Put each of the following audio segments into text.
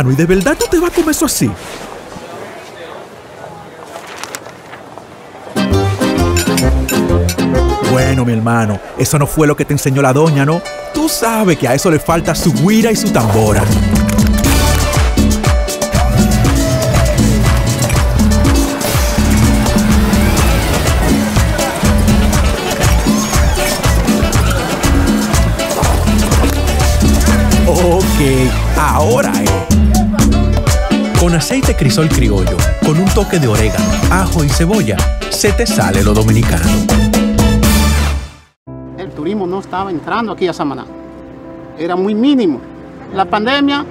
¿y de verdad tú te vas a comer eso así? Bueno, mi hermano, eso no fue lo que te enseñó la doña, ¿no? Tú sabes que a eso le falta su guira y su tambora. Aceite crisol criollo, con un toque de orégano, ajo y cebolla, se te sale lo dominicano. El turismo no estaba entrando aquí a Samaná. Era muy mínimo. La pandemia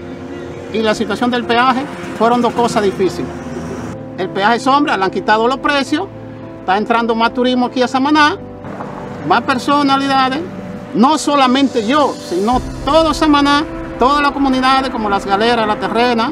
y la situación del peaje fueron dos cosas difíciles. El peaje sombra, le han quitado los precios, está entrando más turismo aquí a Samaná, más personalidades, no solamente yo, sino todo Samaná, todas las comunidades como las galeras, la terrena,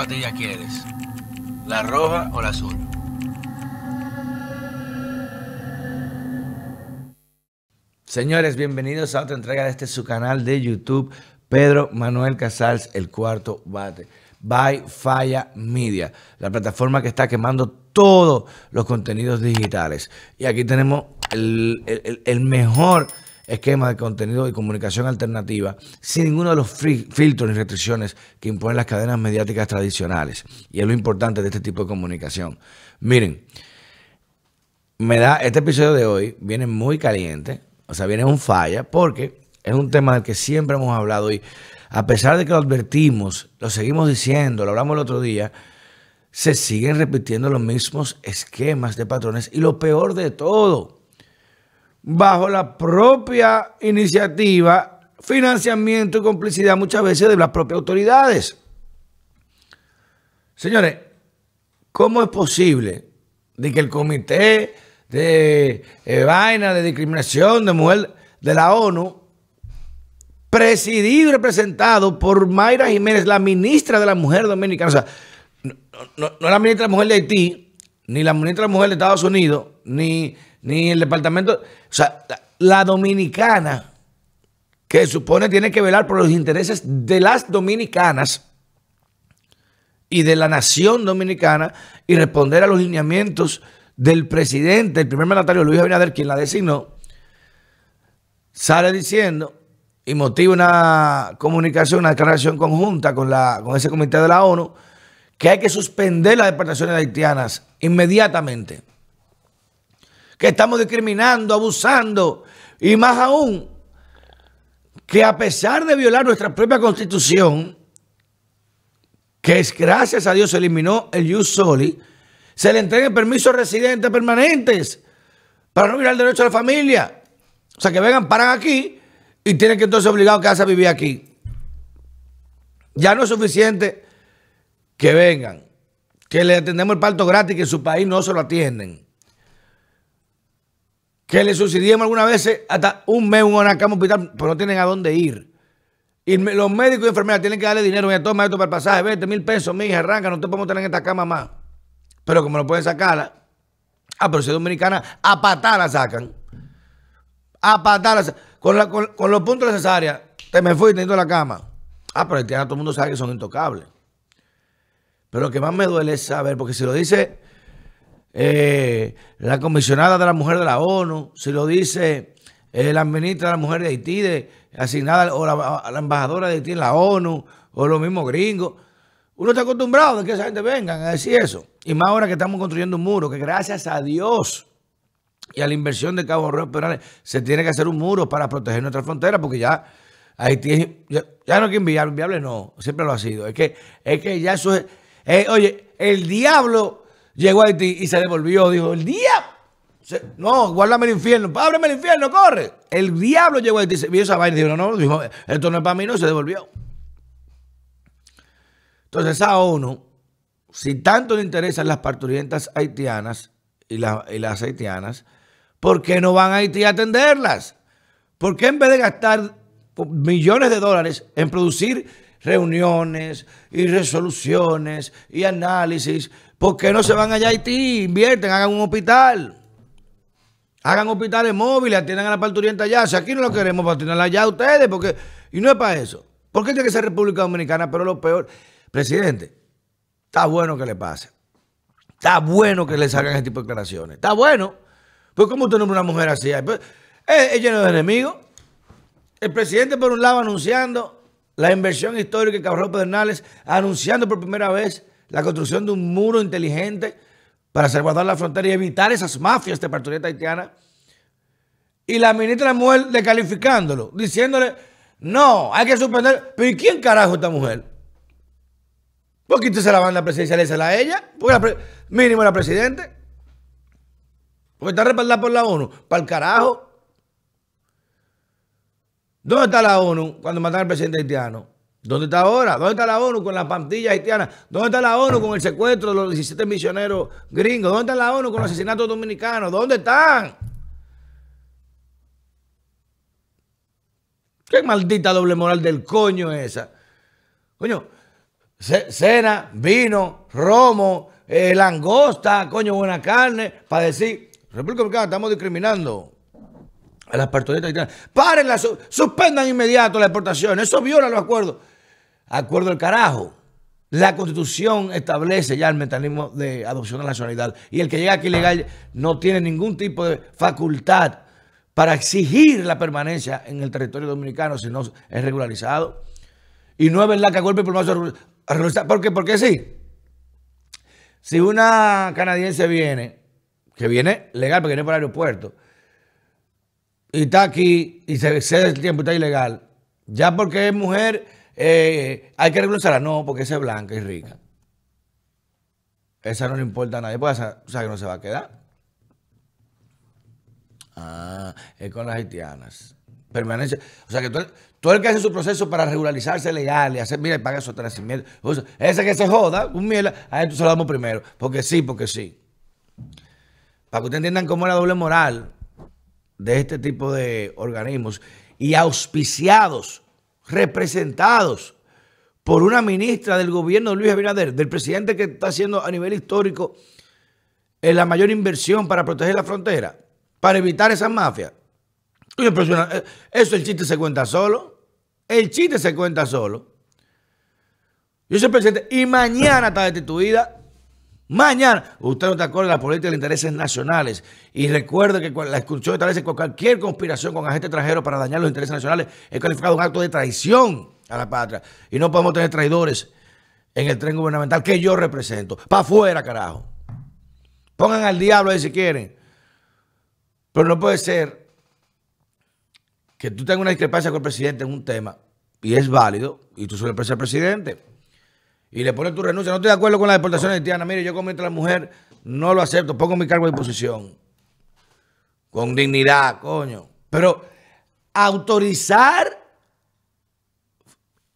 Patilla quieres? ¿La roja o la azul? Señores, bienvenidos a otra entrega de este su canal de YouTube, Pedro Manuel Casals, el cuarto bate. By Falla Media, la plataforma que está quemando todos los contenidos digitales. Y aquí tenemos el, mejor esquema de contenido y comunicación alternativa sin ninguno de los filtros ni restricciones que imponen las cadenas mediáticas tradicionales. Y es lo importante de este tipo de comunicación. Miren, me da, este episodio de hoy viene muy caliente, o sea, viene un falla, porque es un tema del que siempre hemos hablado y a pesar de que lo advertimos, lo seguimos diciendo, lo hablamos el otro día, se siguen repitiendo los mismos esquemas de patrones y lo peor de todo, bajo la propia iniciativa, financiamiento y complicidad muchas veces de las propias autoridades. Señores, ¿cómo es posible de que el comité de eh, vaina de discriminación de mujer de la ONU, presidido y representado por Mayra Jiménez, la ministra de la Mujer Dominicana, o sea, no, no- la ministra de la Mujer de Haití, ni la ministra de la Mujer de Estados Unidos, ni, ni el departamento, o sea, la, dominicana, que supone tiene que velar por los intereses de las dominicanas, y de la nación dominicana y responder a los lineamientos del presidente, el primer mandatario Luis Abinader, quien la designó, sale diciendo y motiva una comunicación, una declaración conjunta con, la, con ese comité de la ONU, que hay que suspender las deportaciones haitianas inmediatamente. Que estamos discriminando, abusando y más aún, que a pesar de violar nuestra propia constitución, que es gracias a Dios se eliminó el Jus Soli, se le entreguen permisos residentes permanentes para no violar el derecho a la familia. O sea, que vengan, paran aquí y tienen que entonces obligados a quedarse a vivir aquí. Ya no es suficiente que vengan, que le atendemos el parto gratis, que en su país no se lo atienden. Que le subsidiemos algunas veces hasta un mes, una cama hospital, pero no tienen a dónde ir. Y los médicos y enfermeras tienen que darle dinero. Mira, toma esto para el pasaje, 20 mil pesos, mi hija, arranca, no te podemos tener en esta cama más. Pero como no pueden sacarla, ah, pero si es dominicana, a patar la sacan. A patar la sacan. Con, la- con- con los puntos necesarios, te me fui teniendo la cama. Ah, pero haitianos todo el mundo sabe que son intocables. Pero lo que más me duele es saber, porque si lo dice eh, la comisionada de la mujer de la ONU, si lo dice eh, la ministra de la mujer de Haití, de, asignada, o la, la embajadora de Haití en la ONU, o los mismos gringos. Uno está acostumbrado de que esa gente venga a decir eso. Y más ahora que estamos construyendo un muro, que gracias a Dios y a la inversión de Cabo Rojo Penales se tiene que hacer un muro para proteger nuestra frontera, porque ya Haití ya, ya no es que inviable, inviable no, siempre lo ha sido. Es que, es que ya eso es. eh, oye, el diablo llegó a Haití y se devolvió. Dijo, el diablo. Se- no, guárdame el infierno. Ábreme el infierno, corre. El diablo llegó a Haití, se vio esa vaina y dijo, no, no, dijo, esto no es para mí, no, se devolvió. Entonces, esa ONU, si tanto le interesan las parturientas haitianas y, y las haitianas, ¿por qué no van a Haití a atenderlas? ¿Por qué en vez de gastar millones de dólares en producir reuniones y resoluciones y análisis, ¿por qué no se van allá a Haití? Invierten, hagan un hospital. Hagan hospitales móviles, atiendan a la parturienta allá. Si aquí no lo queremos, para tenerla allá ustedes, porque. Y no es para eso. ¿Por qué tiene que ser República Dominicana? Pero lo peor, presidente, está bueno que le pase. Está bueno que le salgan ese tipo de declaraciones. Está bueno. Pues, ¿cómo usted nombra una mujer así? Pues, es lleno de enemigos. El presidente, por un lado, anunciando la inversión histórica en Cabral Pedernales, anunciando por primera vez la construcción de un muro inteligente para salvaguardar la frontera y evitar esas mafias de parturienta haitiana. Y la ministra la Mujer descalificándolo, diciéndole, no, hay que suspender. Pero ¿y quién carajo esta mujer? ¿Por qué usted se la banda presidencial a ella? Porque mínimo la presidente. Porque está respaldada por la ONU. Para el carajo. ¿Dónde está la ONU cuando mataron al presidente haitiano? ¿Dónde está ahora? ¿Dónde está la ONU con la pandilla haitiana? ¿Dónde está la ONU con el secuestro de los 17 misioneros gringos? ¿Dónde está la ONU con los asesinatos dominicanos? ¿Dónde están? ¿Qué maldita doble moral del coño esa? Coño, cena, vino, romo, eh, langosta, coño, buena carne, para decir, República Dominicana, estamos discriminando a las parturientas haitianas. Párenla, suspendan inmediato la exportación. Eso viola los acuerdos. Acuerdo del carajo. La constitución establece ya el mecanismo de adopción de la nacionalidad y el que llega aquí ilegal no tiene ningún tipo de facultad para exigir la permanencia en el territorio dominicano si no es regularizado. Y no es verdad que a golpe por más a regularizar. ¿Por qué? Porque sí. Si una canadiense viene, que viene legal porque viene por el aeropuerto, y está aquí y se excede el tiempo y está ilegal, ya porque es mujer eh, hay que regularizarla. No, porque esa es blanca y rica. Esa no le importa a nadie, pues esa, o sea que no se va a quedar. Ah, es con las haitianas. Permanencia. O sea que todo el, que hace su proceso para regularizarse legal y hacer, mira, y paga esos mil. ese que se joda, un miel, a esto se lo damos primero. Porque sí, porque sí. Para que ustedes entiendan cómo es la doble moral de este tipo de organismos y auspiciados representados por una ministra del gobierno de Luis Abinader, del presidente que está haciendo a nivel histórico en la mayor inversión para proteger la frontera, para evitar esas mafias. Eh, eso el chiste se cuenta solo. El chiste se cuenta solo. Yo soy presidente y mañana está destituida Mañana, usted no te acuerda de la política de intereses nacionales y recuerde que la exclusión establece que cualquier conspiración con agente extranjero para dañar los intereses nacionales es calificado un acto de traición a la patria. Y no podemos tener traidores en el tren gubernamental que yo represento. Para afuera, carajo. Pongan al diablo ahí si quieren. Pero no puede ser que tú tengas una discrepancia con el presidente en un tema y es válido y tú suele el presidente y le pones tu renuncia. No estoy de acuerdo con la deportación haitiana. Mire, yo como la mujer no lo acepto. Pongo mi cargo de disposición. Con dignidad, coño. Pero autorizar,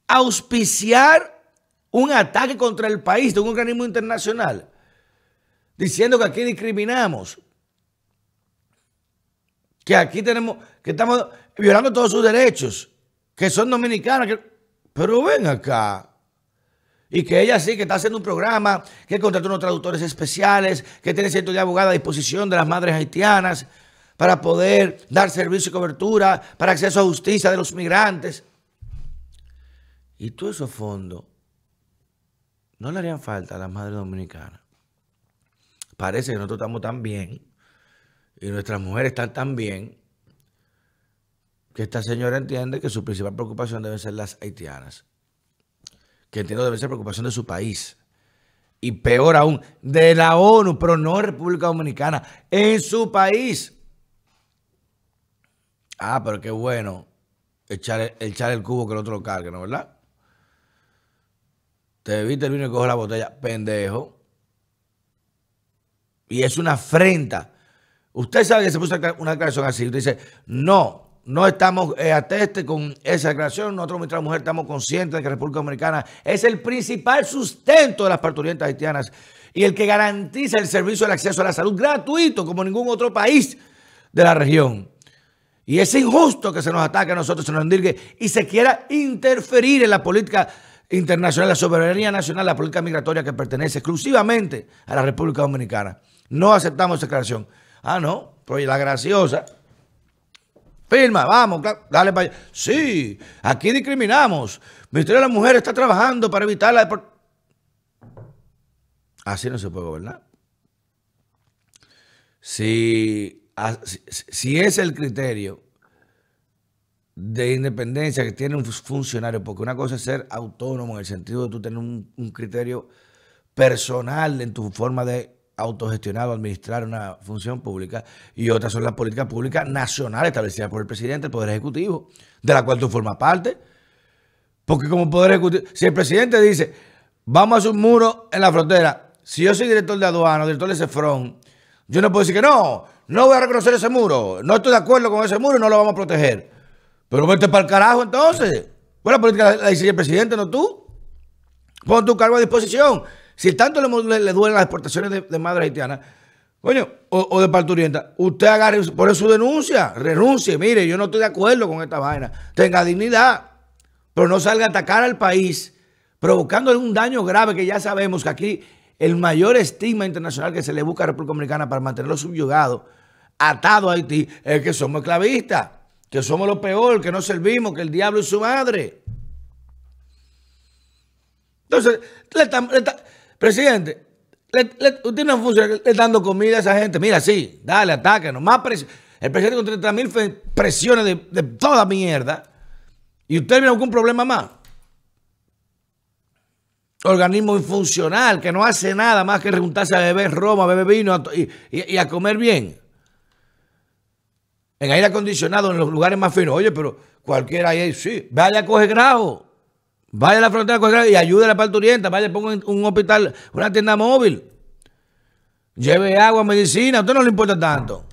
auspiciar un ataque contra el país de un organismo internacional, diciendo que aquí discriminamos, que aquí tenemos, que estamos violando todos sus derechos, que son dominicanos. pero ven acá. Y que ella sí, que está haciendo un programa, que contrató unos traductores especiales, que tiene cierto de abogada a disposición de las madres haitianas para poder dar servicio y cobertura, para acceso a justicia de los migrantes. Y todo esos fondos no le harían falta a las madres dominicanas. Parece que nosotros estamos tan bien y nuestras mujeres están tan bien que esta señora entiende que su principal preocupación deben ser las haitianas que entiendo debe ser preocupación de su país. Y peor aún, de la ONU, pero no República Dominicana, en su país. Ah, pero qué bueno echar, echar el cubo que el otro lo cargue, ¿no verdad? Te viste el vino y coge la botella, pendejo. Y es una afrenta. Usted sabe que se puso una declaración así. Usted dice, no, no estamos eh, atestes con esa declaración. Nosotros, nuestra mujer, estamos conscientes de que la República Dominicana es el principal sustento de las parturientas haitianas y el que garantiza el servicio del acceso a la salud gratuito como ningún otro país de la región. Y es injusto que se nos ataque a nosotros, se nos endirgue y se quiera interferir en la política internacional, la soberanía nacional, la política migratoria que pertenece exclusivamente a la República Dominicana. No aceptamos esa declaración. Ah, no, pues la graciosa. Firma, vamos, dale para allá. Sí, aquí discriminamos. El Ministerio de la Mujer está trabajando para evitar la Así no se puede gobernar. Si, si es el criterio de independencia que tiene un funcionario, porque una cosa es ser autónomo en el sentido de tú tener un, un criterio personal en tu forma de autogestionado administrar una función pública y otras son las políticas públicas nacionales establecidas por el presidente, el Poder Ejecutivo, de la cual tú formas parte. Porque como Poder Ejecutivo, si el presidente dice, vamos a hacer un muro en la frontera, si yo soy director de aduana, director de CEFRON, yo no puedo decir que no, no voy a reconocer ese muro, no estoy de acuerdo con ese muro y no lo vamos a proteger. Pero vete para el carajo entonces. Pues la política la dice el presidente, no tú. Pon tu cargo a disposición. Si tanto le, le, duelen las exportaciones de, de madre haitiana, coño, o, de parturienta, usted agarre, por su denuncia, renuncie, mire, yo no estoy de acuerdo con esta vaina, tenga dignidad, pero no salga a atacar al país, provocándole un daño grave que ya sabemos que aquí el mayor estigma internacional que se le busca a República Dominicana para mantenerlo subyugado, atado a Haití, es que somos esclavistas, que somos lo peor, que no servimos, que el diablo es su madre. Entonces, le, le, Presidente, usted no funciona le dando comida a esa gente. Mira, sí, dale, atáquenos. Más El presidente con 30 mil presiones de, toda mierda. Y usted tiene algún problema más. Organismo infuncional que no hace nada más que juntarse a beber roma, a beber vino y, a comer bien. En aire acondicionado, en los lugares más finos. Oye, pero cualquiera ahí, sí, vaya a coger grado. Vaya a la frontera y ayude a la parturienta. Vaya, ponga un hospital, una tienda móvil. Lleve agua, medicina. A usted no le importa tanto.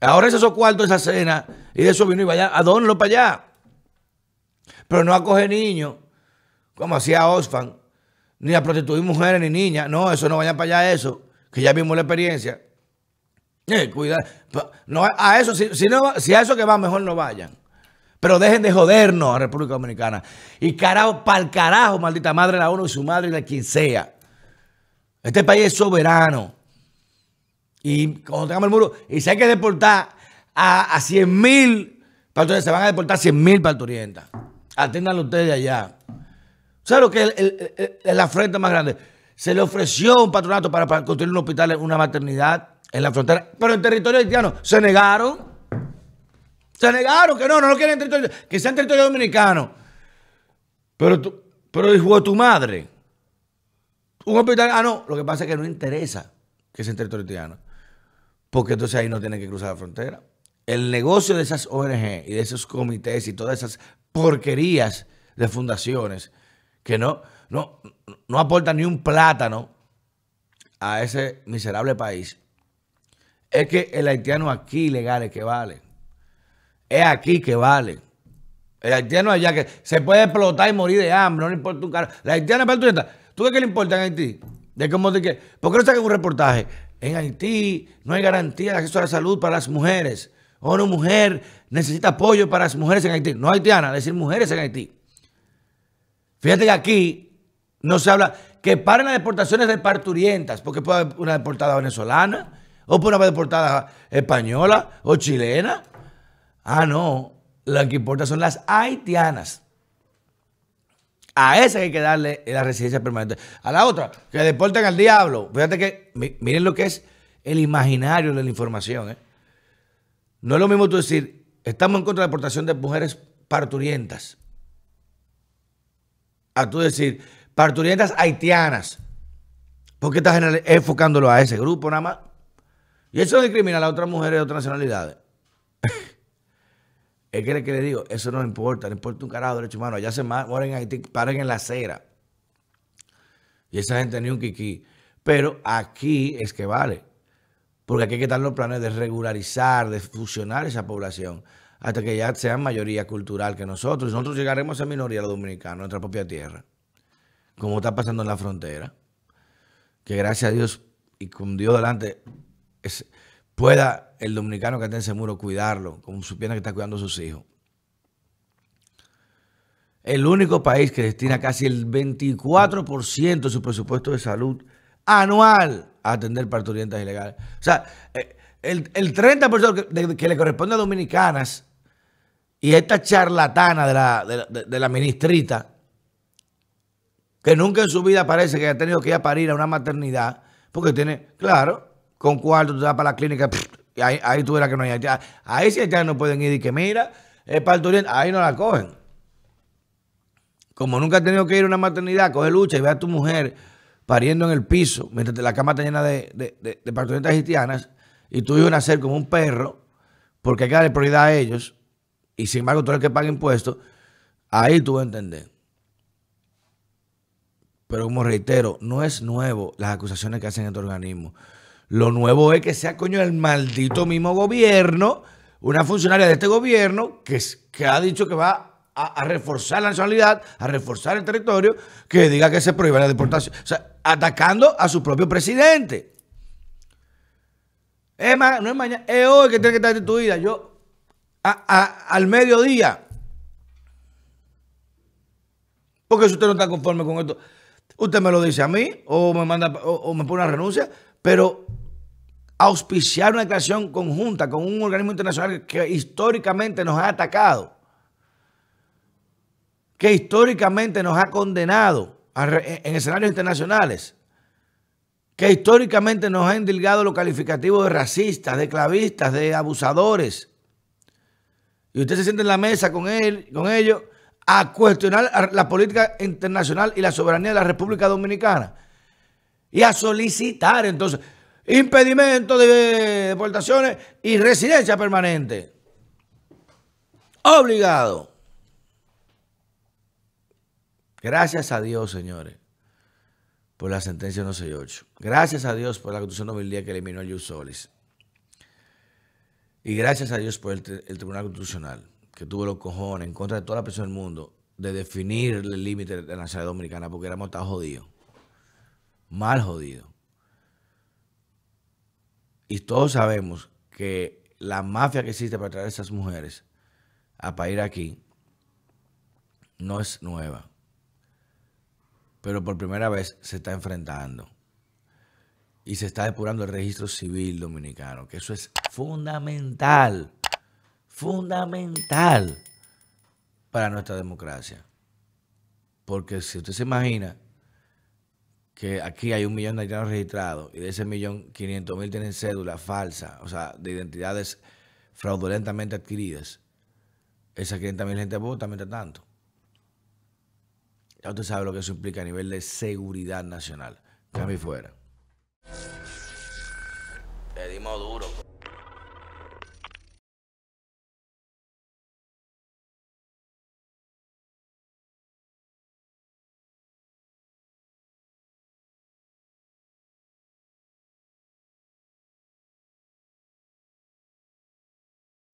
Ahora esos cuartos, esa cena y de eso vino y vaya, adónlo para allá. Pero no acoge niños, como hacía Osfan, ni a prostituir mujeres ni niñas. No, eso no vaya para allá, eso, que ya vimos la experiencia. Eh, cuidado. No, a eso, si, si a eso que va, mejor no vayan. Pero dejen de jodernos a República Dominicana. Y carajo, para el carajo, maldita madre la ONU y su madre y la quien sea. Este país es soberano. Y cuando tengamos el muro, y si hay que deportar a, a 100 mil parturientas, se van a deportar 100 mil parturientas. Atiéndanlo ustedes allá. ¿Saben lo que es la frente más grande? Se le ofreció un patronato para, para construir un hospital, una maternidad en la frontera, pero en territorio haitiano se negaron. Se negaron que no, no lo quieren en territorio, que sea en territorio dominicano. Pero, tú, pero hijo tu madre. Un hospital, ah, no, lo que pasa es que no interesa que sea en territorio haitiano. Porque entonces ahí no tienen que cruzar la frontera. El negocio de esas ONG y de esos comités y todas esas porquerías de fundaciones que no, no, no aportan ni un plátano a ese miserable país, es que el haitiano aquí legal es que vale. Es aquí que vale. El haitiano allá que se puede explotar y morir de hambre, no le importa un caro. La haitiana parturienta, ¿tú qué le importa en Haití? De cómo qué. ¿Por qué no sacan un reportaje? En Haití no hay garantía de acceso a la salud para las mujeres. O una mujer necesita apoyo para las mujeres en Haití. No haitiana, es decir, mujeres en Haití. Fíjate que aquí no se habla que paren las deportaciones de parturientas, porque puede haber una deportada venezolana, o puede haber deportada española o chilena. Ah, no. Lo que importa son las haitianas. A esa hay que darle la residencia permanente. A la otra, que deporten al diablo. Fíjate que, miren lo que es el imaginario de la información. ¿eh? No es lo mismo tú decir, estamos en contra de la deportación de mujeres parturientas. A tú decir, parturientas haitianas. ¿Por qué estás enfocándolo a ese grupo nada más? Y eso discrimina a las otras mujeres de otras nacionalidades. Es que, que le digo, eso no importa, no importa un carajo de derecho humano. Allá se mueren en Haití, paren en la acera. Y esa gente ni un kiki. Pero aquí es que vale. Porque aquí hay que dar los planes de regularizar, de fusionar esa población. hasta que ya sean mayoría cultural que nosotros. Nosotros llegaremos a minoría los dominicanos, nuestra propia tierra, como está pasando en la frontera. Que gracias a Dios y con Dios delante es- pueda el dominicano que está en ese muro cuidarlo, como supiera que está cuidando a sus hijos. El único país que destina casi el 24% de su presupuesto de salud anual a atender parturientas ilegales. O sea, eh, el, el 30% que, que le corresponde a dominicanas y esta charlatana de la, de la- ministrita, que nunca en su vida parece que ha tenido que ir a parir a una maternidad, porque tiene, claro, con cuarto tú te vas para la clínica, y ahí, ahí tú verás que no hay haitianos. Ahí sí haitianos no pueden ir y que mira, es parturienta, ahí no la cogen. Como nunca has tenido que ir a una maternidad, coge lucha y ve a tu mujer pariendo en el piso, mientras la cama está llena de, de, de, de parturientas haitianas, y tu hijo nacer como un perro, porque hay que darle prioridad a ellos, y sin embargo tú eres el que paga impuestos, ahí tú vas a entender. Pero como reitero, no es nuevo las acusaciones que hacen estos organismos. Lo nuevo es que sea coño el maldito mismo gobierno, una funcionaria de este gobierno que, que ha dicho que va a, reforzar la nacionalidad, a reforzar el territorio, que diga que se prohíbe la deportación. O sea, atacando a su propio presidente. Es más, no es mañana, es hoy que tiene que estar destituida. Yo, a- a- al mediodía, porque si usted no está conforme con esto, usted me lo dice a mí o me manda o me pone una renuncia, pero auspiciar una declaración conjunta con un organismo internacional que históricamente nos ha atacado, que históricamente nos ha condenado en escenarios internacionales, que históricamente nos ha endilgado los calificativos de racistas, de clavistas, de abusadores. Y usted se siente en la mesa con él, con ellos, a cuestionar la política internacional y la soberanía de la República Dominicana. Y a solicitar entonces impedimento de deportaciones y residencia permanente. Obligado. Gracias a Dios, señores, por la sentencia 168. Gracias a Dios por la Constitución 2010 que eliminó el Jus Solis. Y gracias a Dios por el, el Tribunal Constitucional, que tuvo los cojones en contra de toda la presión del mundo de definir el límite de la nacionalidad dominicana porque éramos tan jodidos. Mal jodidos. Y todos sabemos que la mafia que existe para traer a esas mujeres a parir aquí no es nueva. Pero por primera vez se está enfrentando. Y se está depurando el registro civil dominicano, que eso es fundamental, fundamental para nuestra democracia. Porque si usted se imagina que aquí hay un millón de haitianos registrados y de ese millón, 500 mil tienen cédula falsa, o sea, de identidades fraudulentamente adquiridas, esas 500 mil gente vota mientras tanto. Ya usted sabe lo que eso implica a nivel de seguridad nacional. Cambio fuera. Le dimos duro.